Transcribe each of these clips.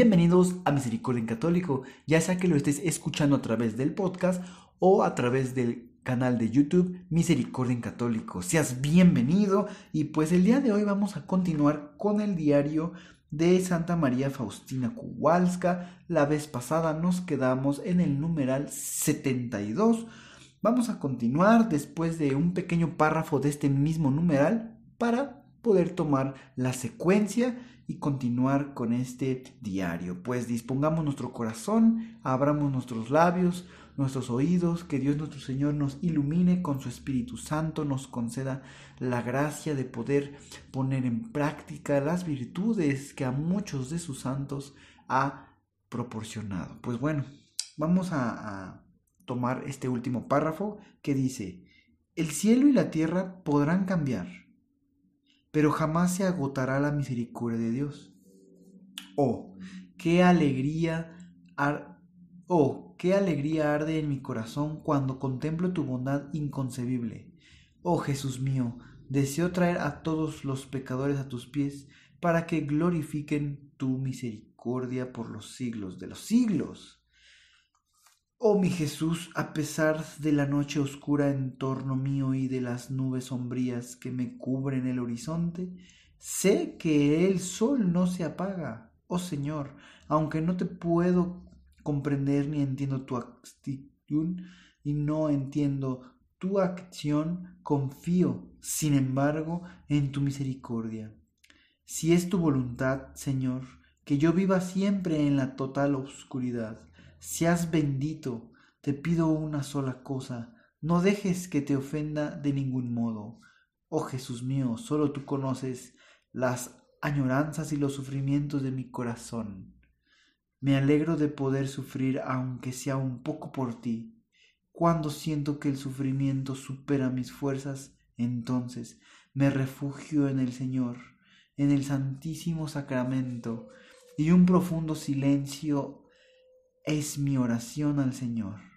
Bienvenidos a Misericordia en Católico, ya sea que lo estés escuchando a través del podcast o a través del canal de YouTube Misericordia en Católico. Seas bienvenido y pues el día de hoy vamos a continuar con el diario de Santa María Faustina Kowalska. La vez pasada nos quedamos en el numeral 72. Vamos a continuar después de un pequeño párrafo de este mismo numeral para poder tomar la secuencia y continuar con este diario. Pues dispongamos nuestro corazón, abramos nuestros labios, nuestros oídos, que Dios nuestro Señor nos ilumine con su Espíritu Santo, nos conceda la gracia de poder poner en práctica las virtudes que a muchos de sus santos ha proporcionado. Pues bueno, vamos a, a tomar este último párrafo que dice, el cielo y la tierra podrán cambiar pero jamás se agotará la misericordia de Dios. Oh, qué alegría, oh, qué alegría arde en mi corazón cuando contemplo tu bondad inconcebible. Oh Jesús mío, deseo traer a todos los pecadores a tus pies para que glorifiquen tu misericordia por los siglos de los siglos. Oh mi Jesús, a pesar de la noche oscura en torno mío y de las nubes sombrías que me cubren el horizonte, sé que el sol no se apaga. Oh Señor, aunque no te puedo comprender ni entiendo tu actitud y no entiendo tu acción, confío, sin embargo, en tu misericordia. Si es tu voluntad, Señor, que yo viva siempre en la total oscuridad, seas bendito, te pido una sola cosa, no dejes que te ofenda de ningún modo. Oh Jesús mío, solo tú conoces las añoranzas y los sufrimientos de mi corazón. Me alegro de poder sufrir aunque sea un poco por ti. Cuando siento que el sufrimiento supera mis fuerzas, entonces me refugio en el Señor, en el Santísimo Sacramento, y un profundo silencio es mi oración al Señor.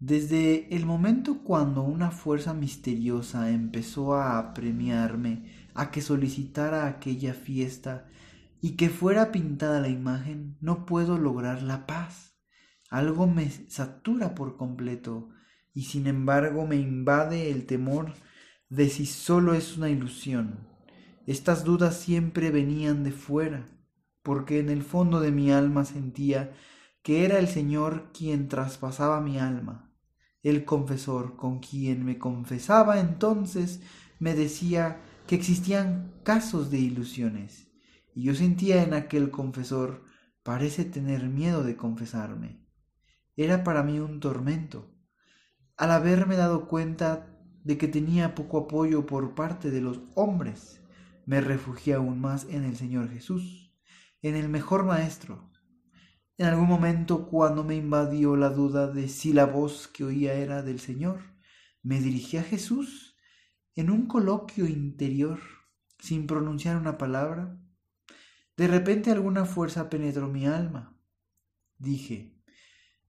Desde el momento cuando una fuerza misteriosa empezó a apremiarme a que solicitara aquella fiesta y que fuera pintada la imagen, no puedo lograr la paz. Algo me satura por completo y sin embargo me invade el temor de si solo es una ilusión. Estas dudas siempre venían de fuera porque en el fondo de mi alma sentía que era el Señor quien traspasaba mi alma. El confesor con quien me confesaba entonces me decía que existían casos de ilusiones, y yo sentía en aquel confesor parece tener miedo de confesarme. Era para mí un tormento. Al haberme dado cuenta de que tenía poco apoyo por parte de los hombres, me refugié aún más en el Señor Jesús en el mejor maestro. En algún momento, cuando me invadió la duda de si la voz que oía era del Señor, me dirigí a Jesús en un coloquio interior, sin pronunciar una palabra. De repente alguna fuerza penetró mi alma. Dije,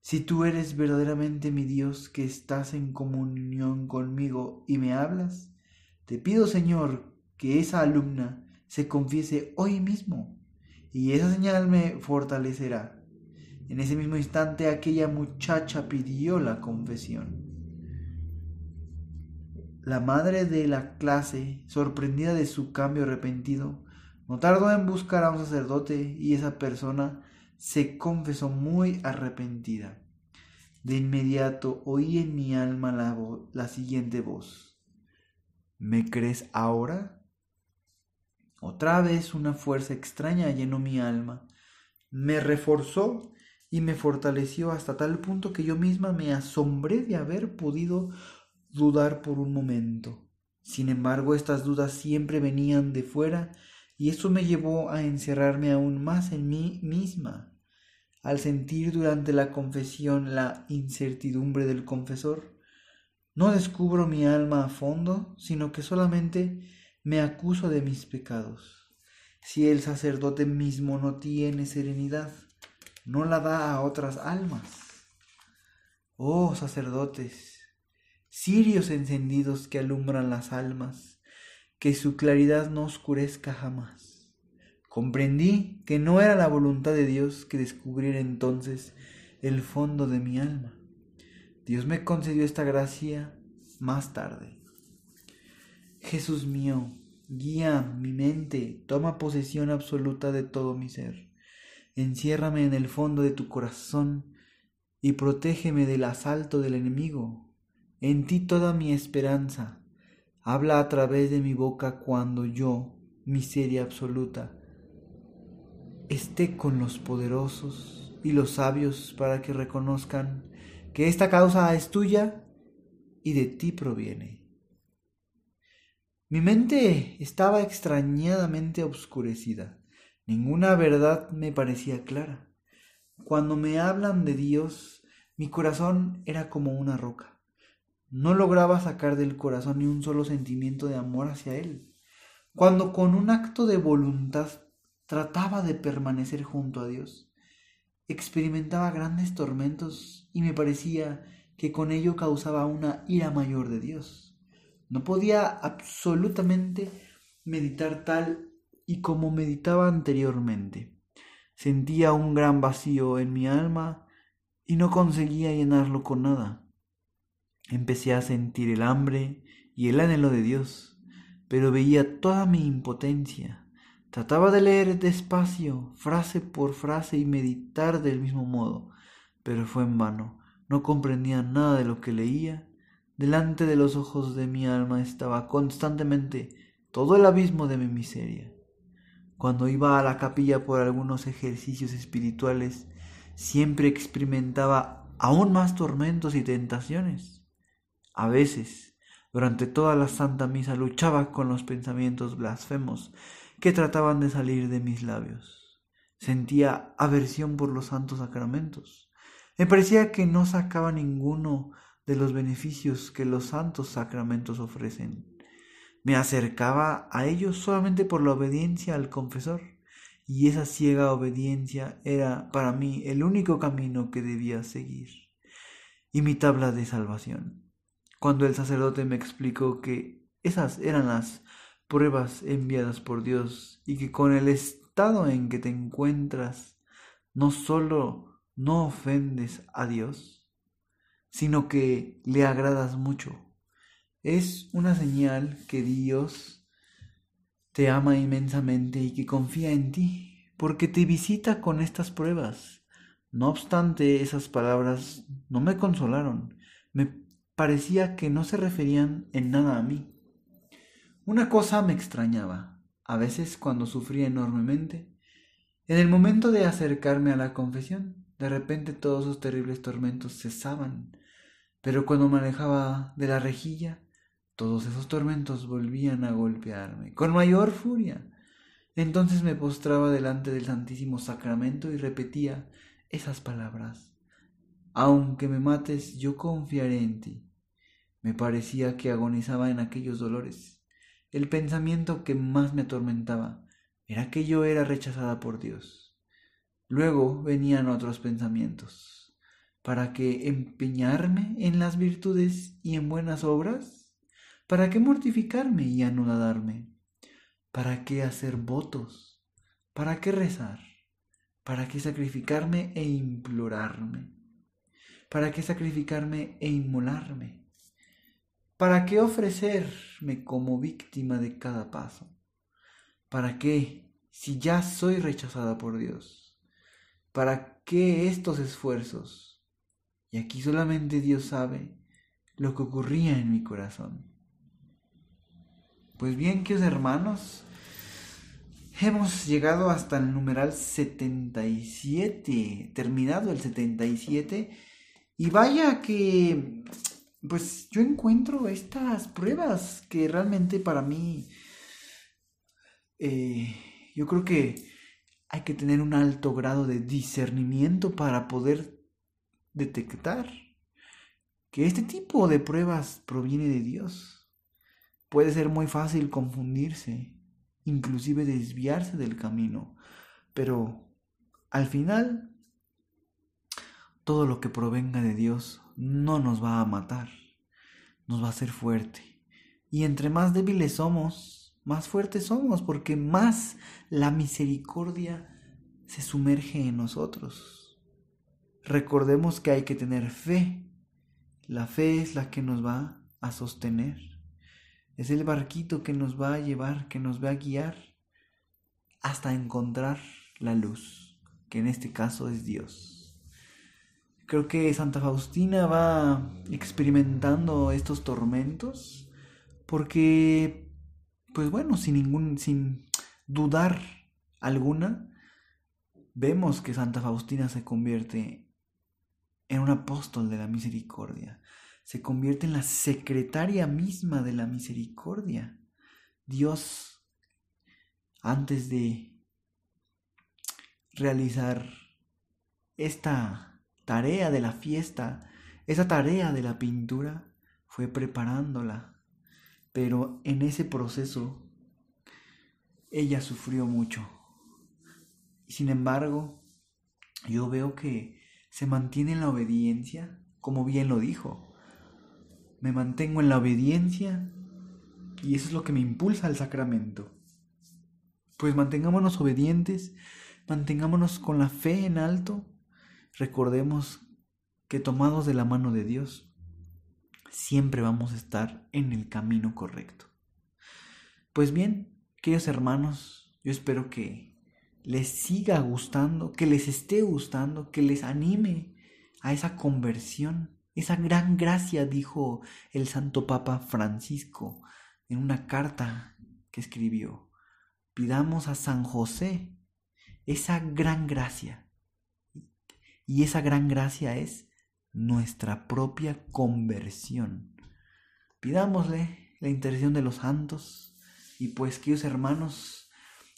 si tú eres verdaderamente mi Dios que estás en comunión conmigo y me hablas, te pido, Señor, que esa alumna se confiese hoy mismo y esa señal me fortalecerá. En ese mismo instante aquella muchacha pidió la confesión. La madre de la clase, sorprendida de su cambio repentino, no tardó en buscar a un sacerdote y esa persona se confesó muy arrepentida. De inmediato oí en mi alma la siguiente voz. ¿Me crees ahora? Otra vez una fuerza extraña llenó mi alma, me reforzó y me fortaleció hasta tal punto que yo misma me asombré de haber podido dudar por un momento. Sin embargo, estas dudas siempre venían de fuera y eso me llevó a encerrarme aún más en mí misma. Al sentir durante la confesión la incertidumbre del confesor, no descubro mi alma a fondo, sino que solamente me acuso de mis pecados. Si el sacerdote mismo no tiene serenidad, no la da a otras almas. Oh sacerdotes, cirios encendidos que alumbran las almas, que su claridad no oscurezca jamás. Comprendí que no era la voluntad de Dios que descubriera entonces el fondo de mi alma. Dios me concedió esta gracia más tarde. Jesús mío, guía mi mente, toma posesión absoluta de todo mi ser. Enciérrame en el fondo de tu corazón y protégeme del asalto del enemigo. En ti toda mi esperanza. Habla a través de mi boca cuando yo, miseria absoluta, esté con los poderosos y los sabios para que reconozcan que esta causa es tuya y de ti proviene. Mi mente estaba extrañadamente obscurecida. Ninguna verdad me parecía clara. Cuando me hablan de Dios, mi corazón era como una roca. No lograba sacar del corazón ni un solo sentimiento de amor hacia Él. Cuando con un acto de voluntad trataba de permanecer junto a Dios, experimentaba grandes tormentos y me parecía que con ello causaba una ira mayor de Dios. No podía absolutamente meditar tal y como meditaba anteriormente. Sentía un gran vacío en mi alma y no conseguía llenarlo con nada. Empecé a sentir el hambre y el anhelo de Dios, pero veía toda mi impotencia. Trataba de leer despacio, frase por frase y meditar del mismo modo, pero fue en vano no comprendía nada de lo que leía. Delante de los ojos de mi alma estaba constantemente todo el abismo de mi miseria. Cuando iba a la capilla por algunos ejercicios espirituales, siempre experimentaba aún más tormentos y tentaciones. A veces, durante toda la Santa Misa, luchaba con los pensamientos blasfemos que trataban de salir de mis labios. Sentía aversión por los santos sacramentos. Me parecía que no sacaba ninguno de los beneficios que los santos sacramentos ofrecen. Me acercaba a ellos solamente por la obediencia al confesor, y esa ciega obediencia era para mí el único camino que debía seguir, y mi tabla de salvación. Cuando el sacerdote me explicó que esas eran las pruebas enviadas por Dios y que con el estado en que te encuentras no solo no ofendes a Dios, sino que le agradas mucho. Es una señal que Dios te ama inmensamente y que confía en ti, porque te visita con estas pruebas. No obstante, esas palabras no me consolaron. Me parecía que no se referían en nada a mí. Una cosa me extrañaba. A veces, cuando sufría enormemente, en el momento de acercarme a la confesión, de repente todos esos terribles tormentos cesaban, pero cuando manejaba de la rejilla, todos esos tormentos volvían a golpearme con mayor furia. Entonces me postraba delante del Santísimo Sacramento y repetía esas palabras. Aunque me mates, yo confiaré en ti. Me parecía que agonizaba en aquellos dolores. El pensamiento que más me atormentaba era que yo era rechazada por Dios. Luego venían otros pensamientos. ¿Para qué empeñarme en las virtudes y en buenas obras? ¿Para qué mortificarme y anudarme? ¿Para qué hacer votos? ¿Para qué rezar? ¿Para qué sacrificarme e implorarme? ¿Para qué sacrificarme e inmolarme? ¿Para qué ofrecerme como víctima de cada paso? ¿Para qué si ya soy rechazada por Dios? ¿Para qué estos esfuerzos? Y aquí solamente Dios sabe lo que ocurría en mi corazón. Pues bien, queridos hermanos, hemos llegado hasta el numeral 77, terminado el 77, y vaya que pues yo encuentro estas pruebas que realmente para mí, eh, yo creo que hay que tener un alto grado de discernimiento para poder detectar que este tipo de pruebas proviene de Dios. Puede ser muy fácil confundirse, inclusive desviarse del camino, pero al final todo lo que provenga de Dios no nos va a matar, nos va a hacer fuerte. Y entre más débiles somos, más fuertes somos, porque más la misericordia se sumerge en nosotros. Recordemos que hay que tener fe. La fe es la que nos va a sostener. Es el barquito que nos va a llevar, que nos va a guiar hasta encontrar la luz, que en este caso es Dios. Creo que Santa Faustina va experimentando estos tormentos porque, pues bueno, sin ningún, sin dudar alguna, vemos que Santa Faustina se convierte en un apóstol de la misericordia, se convierte en la secretaria misma de la misericordia. Dios, antes de realizar esta tarea de la fiesta, esa tarea de la pintura, fue preparándola. Pero en ese proceso, ella sufrió mucho. Sin embargo, yo veo que se mantiene en la obediencia, como bien lo dijo. Me mantengo en la obediencia y eso es lo que me impulsa al sacramento. Pues mantengámonos obedientes, mantengámonos con la fe en alto Recordemos que tomados de la mano de Dios, siempre vamos a estar en el camino correcto. Pues bien, queridos hermanos, yo espero que les siga gustando, que les esté gustando, que les anime a esa conversión, esa gran gracia, dijo el Santo Papa Francisco en una carta que escribió. Pidamos a San José esa gran gracia y esa gran gracia es nuestra propia conversión. Pidámosle la intercesión de los santos y pues queridos hermanos,